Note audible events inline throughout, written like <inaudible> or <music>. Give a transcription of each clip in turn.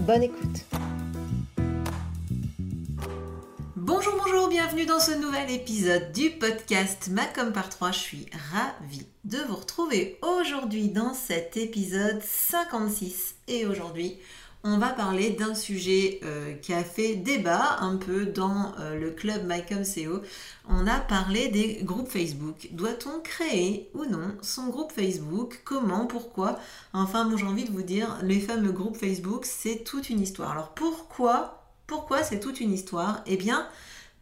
Bonne écoute. Bonjour, bonjour, bienvenue dans ce nouvel épisode du podcast Macom par 3. Je suis ravie de vous retrouver aujourd'hui dans cet épisode 56. Et aujourd'hui, on va parler d'un sujet euh, qui a fait débat un peu dans euh, le club MyComCO. On a parlé des groupes Facebook. Doit-on créer ou non son groupe Facebook? Comment? Pourquoi? Enfin, bon, j'ai envie de vous dire, les fameux groupes Facebook, c'est toute une histoire. Alors pourquoi? Pourquoi c'est toute une histoire? Eh bien,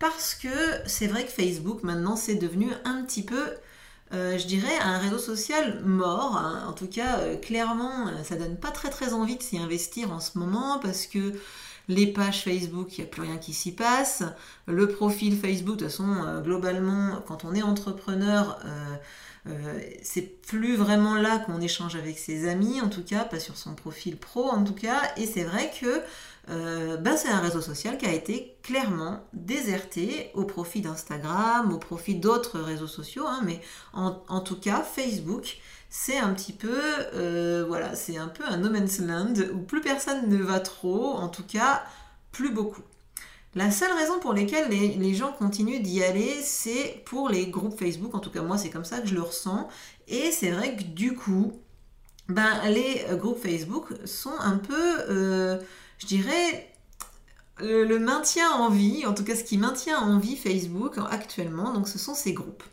parce que c'est vrai que Facebook, maintenant, c'est devenu un petit peu euh, je dirais, un réseau social mort. Hein. En tout cas, euh, clairement, euh, ça donne pas très très envie de s'y investir en ce moment parce que les pages Facebook, il n'y a plus rien qui s'y passe. Le profil Facebook, de toute façon, globalement, quand on est entrepreneur, c'est plus vraiment là qu'on échange avec ses amis, en tout cas, pas sur son profil pro, en tout cas. Et c'est vrai que euh, ben, c'est un réseau social qui a été clairement déserté au profit d'Instagram, au profit d'autres réseaux sociaux, hein, mais en, tout cas Facebook, c'est un petit peu, euh, voilà, c'est un peu un no man's land où plus personne ne va trop, en tout cas plus beaucoup. La seule raison pour laquelle les, gens continuent d'y aller, c'est pour les groupes Facebook. En tout cas, moi, c'est comme ça que je le ressens. Et c'est vrai que du coup, ben, les groupes Facebook sont un peu euh, je dirais, le, maintien en vie, en tout cas ce qui maintient en vie Facebook actuellement, donc ce sont ces groupes.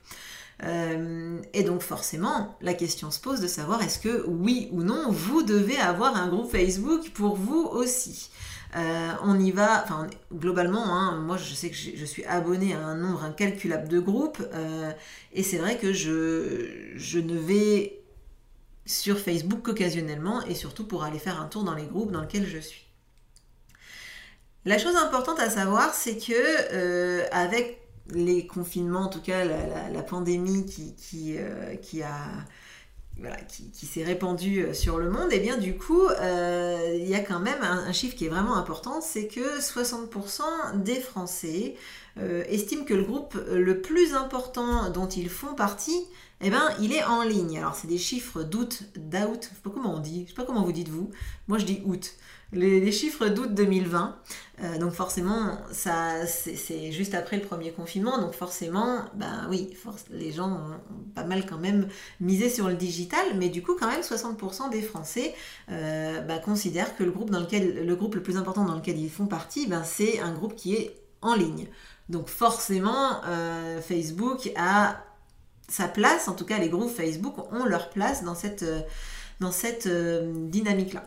Euh, et donc forcément, la question se pose de savoir est-ce que oui ou non, vous devez avoir un groupe Facebook pour vous aussi. Euh, on y va, enfin globalement, hein, moi je sais que je suis abonné à un nombre incalculable de groupes, euh, et c'est vrai que je, je ne vais sur Facebook qu'occasionnellement, et surtout pour aller faire un tour dans les groupes dans lesquels je suis. La chose importante à savoir, c'est que euh, avec les confinements, en tout cas la, pandémie euh, qui, s'est répandue euh, sur le monde, et eh bien du coup, il y a quand même un, chiffre qui est vraiment important, c'est que 60% des Français estiment que le groupe le plus important dont ils font partie, eh ben, il est en ligne. Alors, c'est des chiffres d'août, d'août, je sais pas comment on dit, je sais pas comment vous dites vous. Moi, je dis août les, chiffres d'août 2020. Euh, donc forcément, ça, c'est juste après le premier confinement. Donc forcément, ben oui, les gens ont, pas mal quand même misé sur le digital. Mais du coup, quand même, 60% des Français euh, ben, considèrent que le groupe, dans lequel, le groupe le plus important dans lequel ils font partie, ben, c'est un groupe qui est en ligne. Donc forcément, euh, Facebook a sa place, en tout cas les groupes Facebook ont leur place dans cette, dans cette dynamique-là.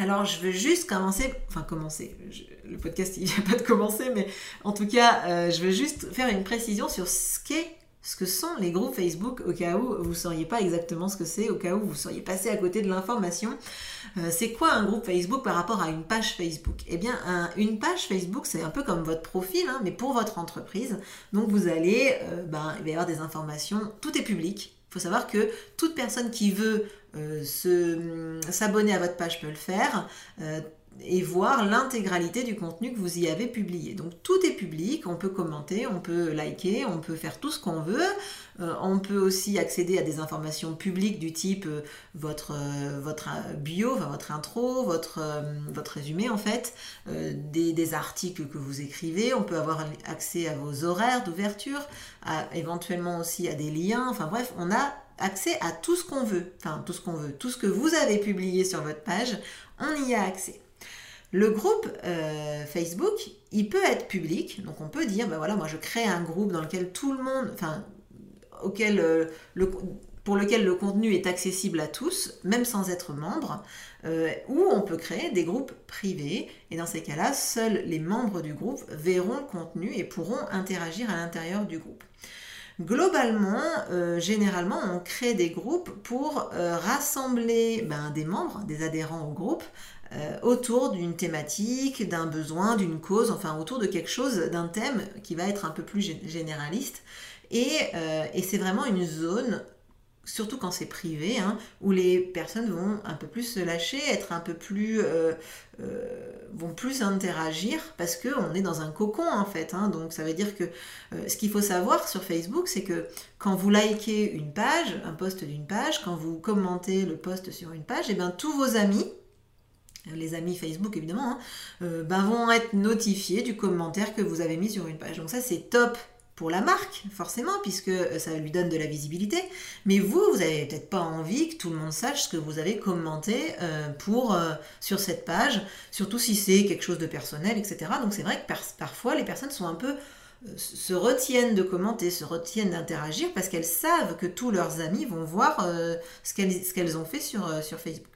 Alors, je veux juste commencer, enfin commencer, le podcast il a pas de commencer, mais en tout cas, euh, je veux juste faire une précision sur ce qu'est, ce que sont les groupes Facebook, au cas où vous ne sauriez pas exactement ce que c'est, au cas où vous seriez passé à côté de l'information. Euh, c'est quoi un groupe Facebook par rapport à une page Facebook? Eh bien, une page Facebook, c'est un peu comme votre profil, hein, mais pour votre entreprise. Donc, vous allez, euh, ben, il va y avoir des informations, tout est public, il faut savoir que toute personne qui veut euh, s'abonner à votre page peut le faire euh, et voir l'intégralité du contenu que vous y avez publié. Donc tout est public, on peut commenter, on peut liker, on peut faire tout ce qu'on veut. Euh, on peut aussi accéder à des informations publiques du type votre, votre bio, votre intro, votre, résumé en fait, des, articles que vous écrivez. On peut avoir accès à vos horaires d'ouverture, éventuellement aussi à des liens. Enfin bref, on a accès à tout ce qu'on veut, enfin tout ce qu'on veut, tout ce que vous avez publié sur votre page, on y a accès. Le groupe euh, Facebook, il peut être public, donc on peut dire, ben voilà, moi je crée un groupe dans lequel tout le monde, euh, pour lequel le contenu est accessible à tous, même sans être membre, euh, ou on peut créer des groupes privés, et dans ces cas-là, seuls les membres du groupe verront le contenu et pourront interagir à l'intérieur du groupe. Globalement, euh, généralement, on crée des groupes pour rassembler ben, des membres, des adhérents au groupe, autour d'une thématique, d'un besoin, d'une cause, enfin autour de quelque chose, d'un thème qui va être un peu plus généraliste. Et, et c'est vraiment une zone surtout quand c'est privé, hein, où les personnes vont un peu plus se lâcher, être un peu plus, euh, euh, vont plus interagir parce que on est dans un cocon en fait. Hein. donc ça veut dire que euh, ce qu'il faut savoir sur Facebook, c'est que quand vous likez une page, un post d'une page, quand vous commentez le post sur une page, et eh bien tous vos amis les amis Facebook évidemment, hein, ben vont être notifiés du commentaire que vous avez mis sur une page. Donc ça c'est top pour la marque, forcément, puisque euh, ça lui donne de la visibilité. Mais vous, vous n'avez peut-être pas envie que tout le monde sache ce que vous avez commenté euh, pour, euh, sur cette page, surtout si c'est quelque chose de personnel, etc. Donc c'est vrai que parfois les personnes sont un peu se retiennent de commenter, se retiennent d'interagir parce qu'elles savent que tous leurs amis vont voir ce qu'elles ont fait sur, sur Facebook.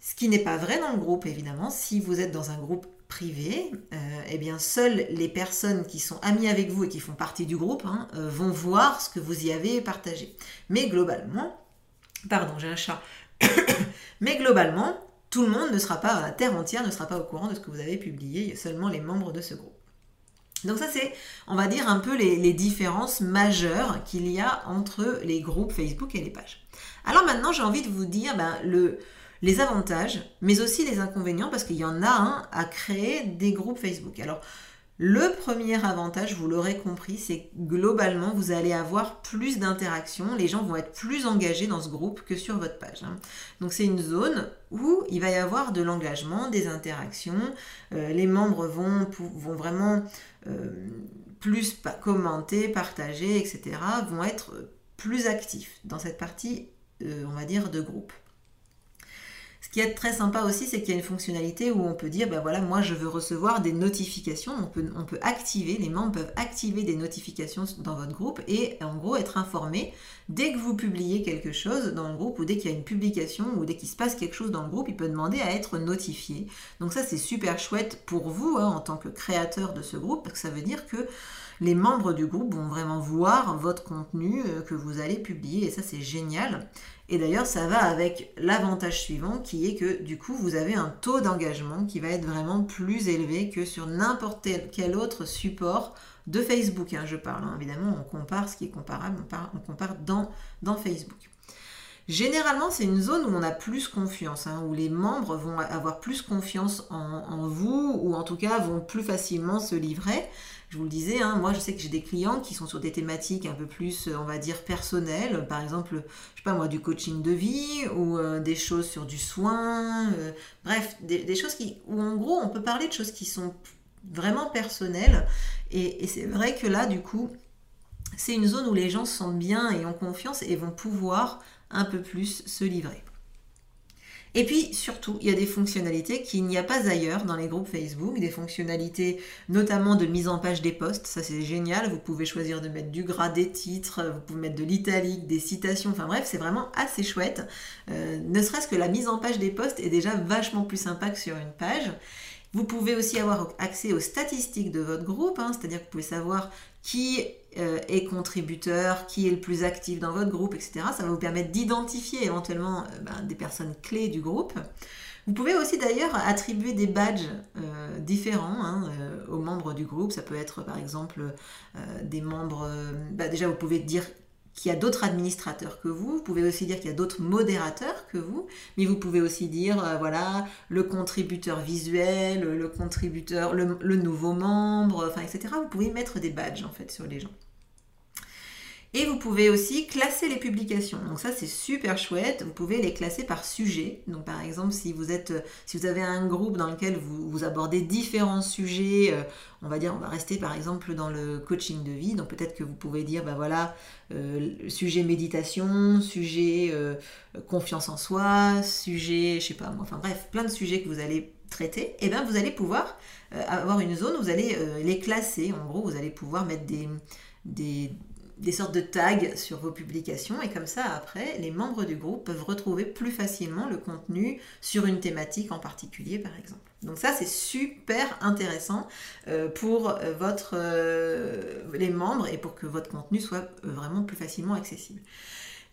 Ce qui n'est pas vrai dans le groupe, évidemment. Si vous êtes dans un groupe privé, euh, eh bien seules les personnes qui sont amies avec vous et qui font partie du groupe hein, euh, vont voir ce que vous y avez partagé. Mais globalement, pardon, j'ai un chat. <coughs> Mais globalement, tout le monde ne sera pas, la terre entière ne sera pas au courant de ce que vous avez publié, seulement les membres de ce groupe. Donc ça c'est, on va dire, un peu les, différences majeures qu'il y a entre les groupes Facebook et les pages. Alors maintenant j'ai envie de vous dire ben, le, les avantages, mais aussi les inconvénients, parce qu'il y en a un à créer des groupes Facebook. Alors, le premier avantage, vous l'aurez compris, c'est globalement, vous allez avoir plus d'interactions, les gens vont être plus engagés dans ce groupe que sur votre page. Hein. Donc c'est une zone où il va y avoir de l'engagement, des interactions, euh, les membres vont, vont vraiment euh, plus commenter, partager, etc., vont être plus actifs dans cette partie, euh, on va dire, de groupe. Ce qui est très sympa aussi, c'est qu'il y a une fonctionnalité où on peut dire, ben voilà, moi je veux recevoir des notifications. On peut, activer, les membres peuvent activer des notifications dans votre groupe et en gros être informés dès que vous publiez quelque chose dans le groupe ou dès qu'il y a une publication ou dès qu'il se passe quelque chose dans le groupe, il peut demander à être notifié. Donc ça c'est super chouette pour vous hein, en tant que créateur de ce groupe parce que ça veut dire que les membres du groupe vont vraiment voir votre contenu euh, que vous allez publier et ça c'est génial. Et d'ailleurs, ça va avec l'avantage suivant qui est que du coup, vous avez un taux d'engagement qui va être vraiment plus élevé que sur n'importe quel autre support de Facebook. Hein, je parle, hein. évidemment, on compare ce qui est comparable, on, compare dans, dans Facebook. Généralement, c'est une zone où on a plus confiance, hein, où les membres vont avoir plus confiance en, vous, ou en tout cas vont plus facilement se livrer je vous le disais, hein, moi je sais que j'ai des clients qui sont sur des thématiques un peu plus, on va dire, personnelles, par exemple, je sais pas moi, du coaching de vie ou euh, des choses sur du soin, euh, bref, des, choses qui, où en gros on peut parler de choses qui sont vraiment personnelles et, et c'est vrai que là du coup c'est une zone où les gens se sentent bien et ont confiance et vont pouvoir un peu plus se livrer. Et puis surtout, il y a des fonctionnalités qu'il n'y a pas ailleurs dans les groupes Facebook, des fonctionnalités notamment de mise en page des posts, ça c'est génial, vous pouvez choisir de mettre du gras des titres, vous pouvez mettre de l'italique, des citations, enfin bref, c'est vraiment assez chouette. Euh, ne serait-ce que la mise en page des posts est déjà vachement plus sympa que sur une page. Vous pouvez aussi avoir accès aux statistiques de votre groupe, hein, c'est-à-dire que vous pouvez savoir qui euh, est contributeur, qui est le plus actif dans votre groupe, etc. Ça va vous permettre d'identifier éventuellement euh, ben, des personnes clés du groupe. Vous pouvez aussi d'ailleurs attribuer des badges euh, différents hein, aux membres du groupe. Ça peut être par exemple des membres... Bah, déjà, vous pouvez dire qu'il y a d'autres administrateurs que vous. Vous pouvez aussi dire qu'il y a d'autres modérateurs que vous, mais vous pouvez aussi dire, euh, voilà, le contributeur visuel, le contributeur, le, le nouveau membre, enfin, etc. Vous pouvez mettre des badges, en fait, sur les gens. Et vous pouvez aussi classer les publications. Donc ça c'est super chouette. Vous pouvez les classer par sujet. Donc par exemple si vous êtes, si vous avez un groupe dans lequel vous, abordez différents sujets, euh, on va dire, on va rester par exemple dans le coaching de vie. Donc peut-être que vous pouvez dire, ben voilà, euh, sujet méditation, sujet euh, confiance en soi, sujet, je sais pas moi, enfin bref, plein de sujets que vous allez traiter. Et bien vous allez pouvoir avoir une zone où vous allez les classer. En gros, vous allez pouvoir mettre des, des des sortes de tags sur vos publications et comme ça après les membres du groupe peuvent retrouver plus facilement le contenu sur une thématique en particulier par exemple. Donc ça c'est super intéressant euh, pour euh, votre, euh, les membres et pour que votre contenu soit vraiment plus facilement accessible.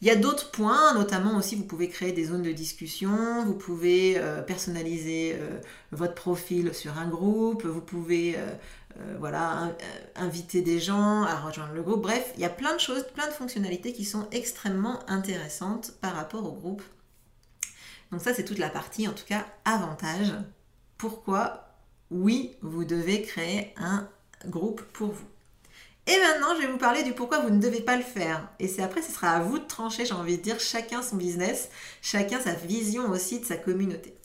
Il y a d'autres points, notamment aussi vous pouvez créer des zones de discussion, vous pouvez personnaliser votre profil sur un groupe, vous pouvez voilà, inviter des gens à rejoindre le groupe. Bref, il y a plein de choses, plein de fonctionnalités qui sont extrêmement intéressantes par rapport au groupe. Donc ça, c'est toute la partie, en tout cas, avantage. Pourquoi, oui, vous devez créer un groupe pour vous. Et maintenant, je vais vous parler du pourquoi vous ne devez pas le faire. Et c'est après, ce sera à vous de trancher, j'ai envie de dire, chacun son business, chacun sa vision aussi de sa communauté.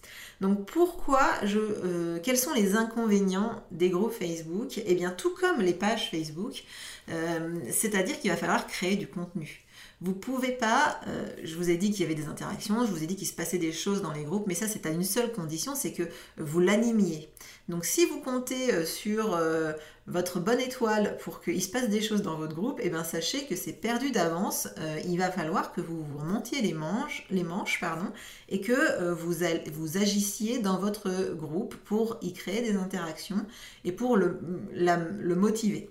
Donc pourquoi je, euh, quels sont les inconvénients des groupes Facebook? Eh bien, tout comme les pages Facebook, euh, c'est-à-dire qu'il va falloir créer du contenu. Vous pouvez pas, euh, je vous ai dit qu'il y avait des interactions, je vous ai dit qu'il se passait des choses dans les groupes, mais ça c'est à une seule condition, c'est que vous l'animiez. Donc si vous comptez euh, sur euh, votre bonne étoile pour qu'il se passe des choses dans votre groupe, eh bien sachez que c'est perdu d'avance. il va falloir que vous vous remontiez les manches, les manches pardon, et que vous, vous agissiez dans votre groupe pour y créer des interactions et pour le, le motiver.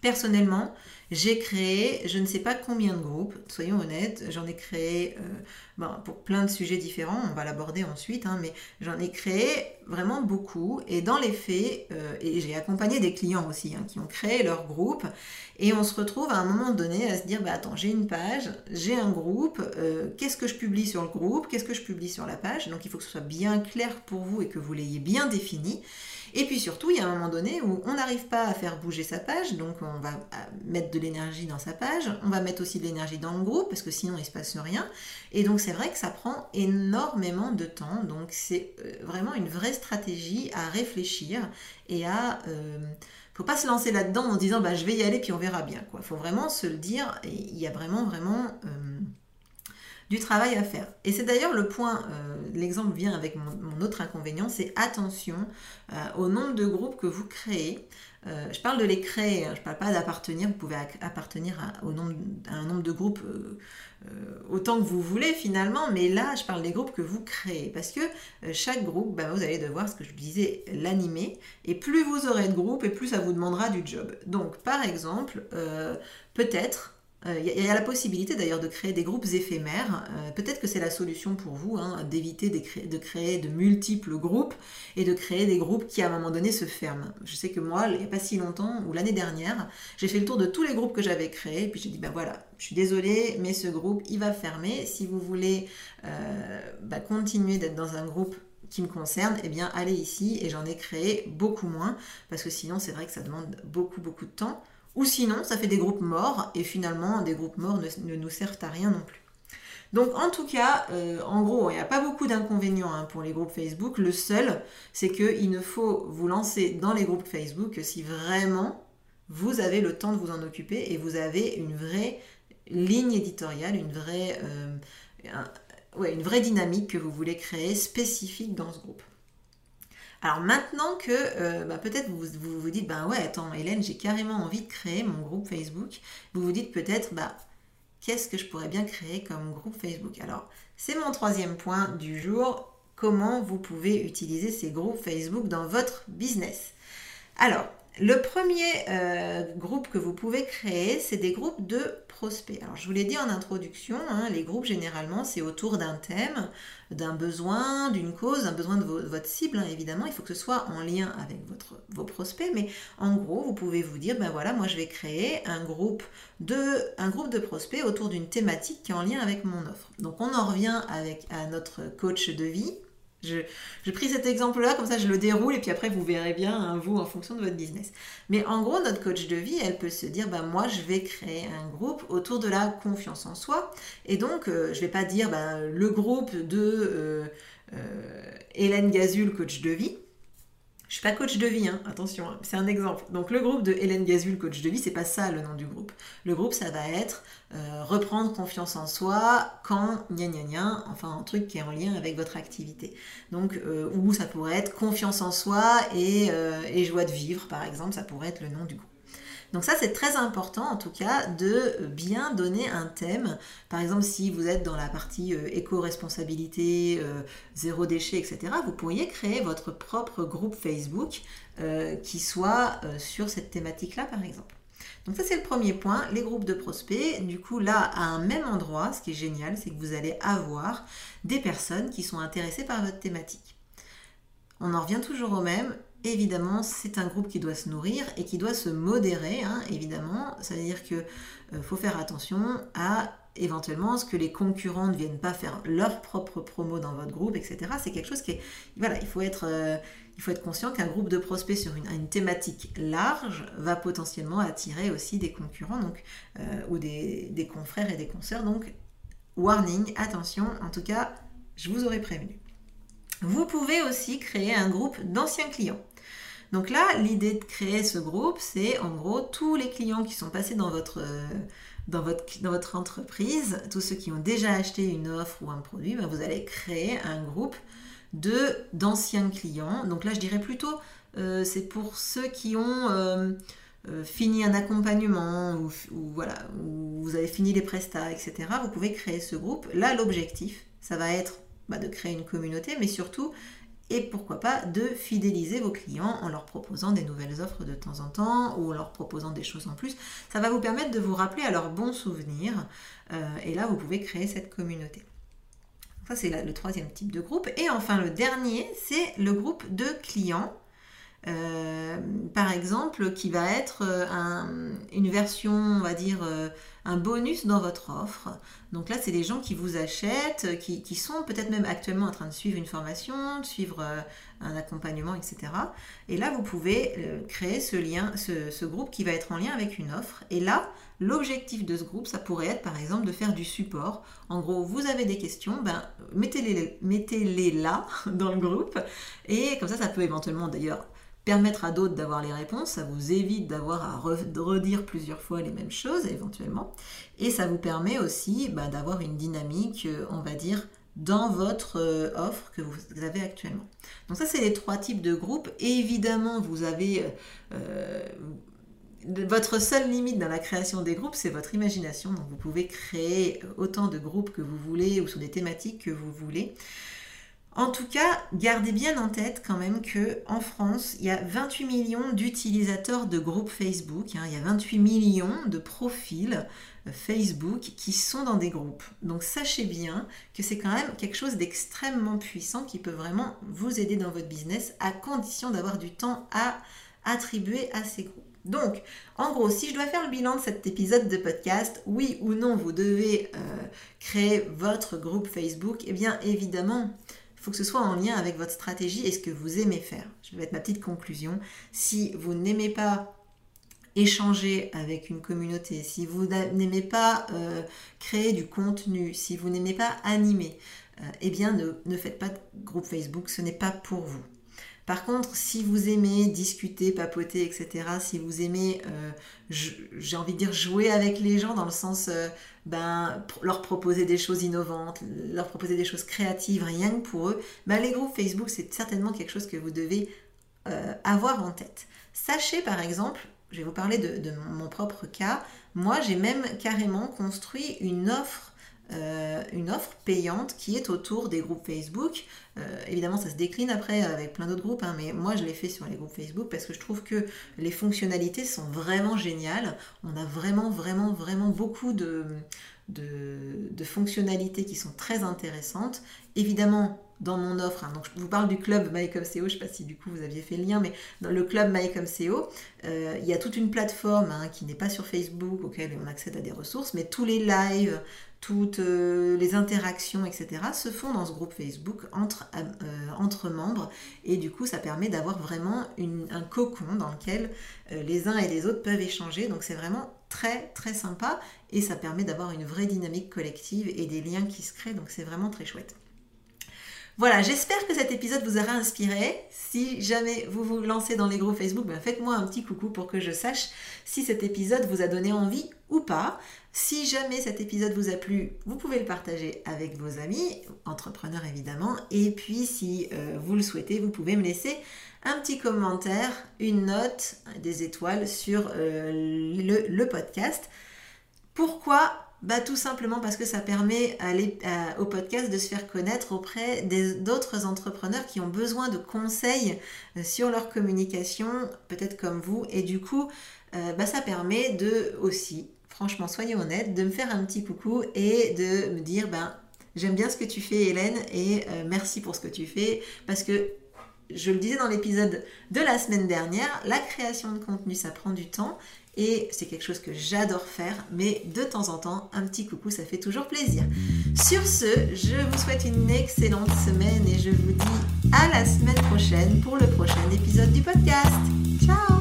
Personnellement, j'ai créé, je ne sais pas combien de groupes, soyons honnêtes, j'en ai créé euh, pour plein de sujets différents, on va l'aborder ensuite, hein, mais j'en ai créé vraiment beaucoup. Et dans les faits, euh, et j'ai accompagné des clients aussi hein, qui ont créé leur groupe, et on se retrouve à un moment donné à se dire, bah attends, j'ai une page, j'ai un groupe, euh, qu'est-ce que je publie sur le groupe, qu'est-ce que je publie sur la page, donc il faut que ce soit bien clair pour vous et que vous l'ayez bien défini. Et puis surtout, il y a un moment donné où on n'arrive pas à faire bouger sa page, donc on va mettre de l'énergie dans sa page, on va mettre aussi de l'énergie dans le groupe, parce que sinon il se passe rien. Et donc c'est vrai que ça prend énormément de temps, donc c'est euh, vraiment une vraie stratégie à réfléchir et à... Euh, faut pas se lancer là-dedans en disant bah, je vais y aller puis on verra bien. Il faut vraiment se le dire, et il y a vraiment, vraiment... Euh, du travail à faire. Et c'est d'ailleurs le point, euh, l'exemple vient avec mon, autre inconvénient, c'est attention euh, au nombre de groupes que vous créez. Euh, je parle de les créer, hein, je ne parle pas d'appartenir, vous pouvez appartenir à, au nombre, un nombre de groupes autant que vous voulez finalement, mais là je parle des groupes que vous créez, parce que chaque groupe, bah, vous allez devoir, ce que je disais, l'animer, et plus vous aurez de groupes, et plus ça vous demandera du job. Donc par exemple, peut-être il y, a la possibilité d'ailleurs de créer des groupes éphémères. Euh, peut-être que c'est la solution pour vous, hein, d'éviter de créer de multiples groupes et de créer des groupes qui à un moment donné se ferment. Je sais que moi, il n'y a pas si longtemps, ou l'année dernière, j'ai fait le tour de tous les groupes que j'avais créés, puis j'ai dit, ben voilà, je suis désolée, mais ce groupe, il va fermer. Si vous voulez euh, bah, continuer d'être dans un groupe qui me concerne, eh bien allez ici et j'en ai créé beaucoup moins parce que sinon c'est vrai que ça demande beaucoup beaucoup de temps. Ou sinon, ça fait des groupes morts, et finalement, des groupes morts ne, nous servent à rien non plus. Donc en tout cas, euh, en gros, il n'y a pas beaucoup d'inconvénients hein, pour les groupes Facebook. Le seul, c'est qu'il ne faut vous lancer dans les groupes Facebook que si vraiment vous avez le temps de vous en occuper et vous avez une vraie ligne éditoriale, une vraie, euh, une vraie dynamique que vous voulez créer spécifique dans ce groupe. Alors maintenant que euh, bah, peut-être vous, vous, dites, ben ouais, attends Hélène, j'ai carrément envie de créer mon groupe Facebook, vous vous dites peut-être, bah, qu'est-ce que je pourrais bien créer comme groupe Facebook? Alors, c'est mon troisième point du jour, comment vous pouvez utiliser ces groupes Facebook dans votre business? Alors, le premier euh, groupe que vous pouvez créer, c'est des groupes de prospects. Alors, je vous l'ai dit en introduction, hein, les groupes, généralement, c'est autour d'un thème, d'un besoin, d'une cause, un besoin de votre cible, hein, évidemment. Il faut que ce soit en lien avec vos prospects, mais en gros, vous pouvez vous dire, ben voilà, moi, je vais créer un groupe de, un groupe de prospects autour d'une thématique qui est en lien avec mon offre. Donc, on en revient avec, à notre coach de vie j'ai pris cet exemple-là, comme ça je le déroule et puis après vous verrez bien, hein, vous, en fonction de votre business. Mais en gros, notre coach de vie, elle peut se dire, bah, moi je vais créer un groupe autour de la confiance en soi. Et donc, euh, je ne vais pas dire bah, le groupe de euh, euh, Hélène Gazul, coach de vie. Je suis pas coach de vie, hein, attention, hein, c'est un exemple. Donc le groupe de Hélène Gazul, coach de vie, c'est pas ça le nom du groupe. Le groupe, ça va être euh, reprendre confiance en soi quand gna gna gna, enfin un truc qui est en lien avec votre activité. Donc euh, ou ça pourrait être confiance en soi et, euh, et joie de vivre, par exemple, ça pourrait être le nom du groupe. Donc ça, c'est très important en tout cas de bien donner un thème. Par exemple, si vous êtes dans la partie euh, éco-responsabilité, euh, zéro déchet, etc., vous pourriez créer votre propre groupe Facebook euh, qui soit sur cette thématique-là, par exemple. Donc ça c'est le premier point, les groupes de prospects. Du coup là, à un même endroit, ce qui est génial, c'est que vous allez avoir des personnes qui sont intéressées par votre thématique. On en revient toujours au même. Évidemment, c'est un groupe qui doit se nourrir et qui doit se modérer, hein, évidemment. Ça veut dire qu'il euh, faut faire attention à éventuellement ce que les concurrents ne viennent pas faire leur propre promo dans votre groupe, etc. C'est quelque chose qui est... Voilà, il faut être... Euh, il faut être conscient qu'un groupe de prospects sur une, thématique large va potentiellement attirer aussi des concurrents donc, euh, ou des, des, confrères et des consoeurs. Donc, warning, attention, en tout cas, je vous aurais prévenu. Vous pouvez aussi créer un groupe d'anciens clients. Donc là, l'idée de créer ce groupe, c'est en gros tous les clients qui sont passés dans votre, euh, entreprise, tous ceux qui ont déjà acheté une offre ou un produit, ben vous allez créer un groupe de d'anciens clients. Donc là, je dirais plutôt, euh, c'est pour ceux qui ont euh, fini un accompagnement ou, voilà, ou vous avez fini les prestats, etc. Vous pouvez créer ce groupe. Là, l'objectif, ça va être bah, de créer une communauté, mais surtout, et pourquoi pas, de fidéliser vos clients en leur proposant des nouvelles offres de temps en temps ou en leur proposant des choses en plus. Ça va vous permettre de vous rappeler à leurs bons souvenirs euh, et là, vous pouvez créer cette communauté. Ça, c'est le troisième type de groupe. Et enfin, le dernier, c'est le groupe de clients. Euh, par exemple, qui va être euh, une version, on va dire, un bonus dans votre offre. Donc là, c'est des gens qui vous achètent, euh, qui, sont peut-être même actuellement en train de suivre une formation, de suivre euh, un accompagnement, etc. Et là, vous pouvez euh, créer ce lien, ce, groupe qui va être en lien avec une offre. Et là, l'objectif de ce groupe, ça pourrait être par exemple de faire du support. En gros, vous avez des questions, ben, mettez-les mettez -les là <laughs> dans le groupe. Et comme ça, ça peut éventuellement d'ailleurs permettre à d'autres d'avoir les réponses, ça vous évite d'avoir à redire plusieurs fois les mêmes choses éventuellement, et ça vous permet aussi bah, d'avoir une dynamique, euh, on va dire, dans votre euh, offre que vous avez actuellement. Donc ça, c'est les trois types de groupes. évidemment, vous avez... Euh, votre seule limite dans la création des groupes, c'est votre imagination. Donc vous pouvez créer autant de groupes que vous voulez ou sur des thématiques que vous voulez. En tout cas, gardez bien en tête quand même que en France, il y a 28 millions d'utilisateurs de groupes Facebook. Hein. il y a 28 millions de profils euh, Facebook qui sont dans des groupes. Donc sachez bien que c'est quand même quelque chose d'extrêmement puissant qui peut vraiment vous aider dans votre business à condition d'avoir du temps à attribuer à ces groupes. Donc, en gros, si je dois faire le bilan de cet épisode de podcast, oui ou non, vous devez euh, créer votre groupe Facebook, eh bien évidemment, faut que ce soit en lien avec votre stratégie et ce que vous aimez faire. Je vais mettre ma petite conclusion. Si vous n'aimez pas échanger avec une communauté, si vous n'aimez pas euh, créer du contenu, si vous n'aimez pas animer, euh, eh bien ne, ne faites pas de groupe Facebook, ce n'est pas pour vous. Par contre, si vous aimez discuter, papoter, etc., si vous aimez, euh, j'ai envie de dire, jouer avec les gens dans le sens, euh, ben, leur proposer des choses innovantes, leur proposer des choses créatives, rien que pour eux, ben, les groupes Facebook, c'est certainement quelque chose que vous devez euh, avoir en tête. Sachez par exemple, je vais vous parler de mon propre cas, moi j'ai même carrément construit une offre euh, une offre payante qui est autour des groupes Facebook. Euh, évidemment, ça se décline après avec plein d'autres groupes, hein, mais moi je l'ai fait sur les groupes Facebook parce que je trouve que les fonctionnalités sont vraiment géniales. On a vraiment, vraiment, vraiment beaucoup de, de, fonctionnalités qui sont très intéressantes. Évidemment, dans mon offre, hein, donc je vous parle du club MyComCO, je ne sais pas si du coup vous aviez fait le lien, mais dans le club MyComCO, euh, il y a toute une plateforme hein, qui n'est pas sur Facebook, auquel on accède à des ressources, mais tous les lives, toutes euh, les interactions, etc., se font dans ce groupe Facebook entre, euh, entre membres. Et du coup, ça permet d'avoir vraiment un cocon dans lequel euh, les uns et les autres peuvent échanger. Donc c'est vraiment très très sympa et ça permet d'avoir une vraie dynamique collective et des liens qui se créent. Donc c'est vraiment très chouette. Voilà, j'espère que cet épisode vous aura inspiré. Si jamais vous vous lancez dans les groupes Facebook, ben faites-moi un petit coucou pour que je sache si cet épisode vous a donné envie ou pas. Si jamais cet épisode vous a plu, vous pouvez le partager avec vos amis, entrepreneurs évidemment. Et puis si euh, vous le souhaitez, vous pouvez me laisser un petit commentaire, une note, des étoiles sur euh, le podcast. Pourquoi bah, Tout simplement parce que ça permet au podcast de se faire connaître auprès d'autres entrepreneurs qui ont besoin de conseils euh, sur leur communication, peut-être comme vous. Et du coup, euh, bah, ça permet de aussi, franchement, soyez honnête, de me faire un petit coucou et de me dire, ben, j'aime bien ce que tu fais, Hélène, et euh, merci pour ce que tu fais, parce que je le disais dans l'épisode de la semaine dernière, la création de contenu, ça prend du temps. Et c'est quelque chose que j'adore faire, mais de temps en temps, un petit coucou, ça fait toujours plaisir. Sur ce, je vous souhaite une excellente semaine et je vous dis à la semaine prochaine pour le prochain épisode du podcast. Ciao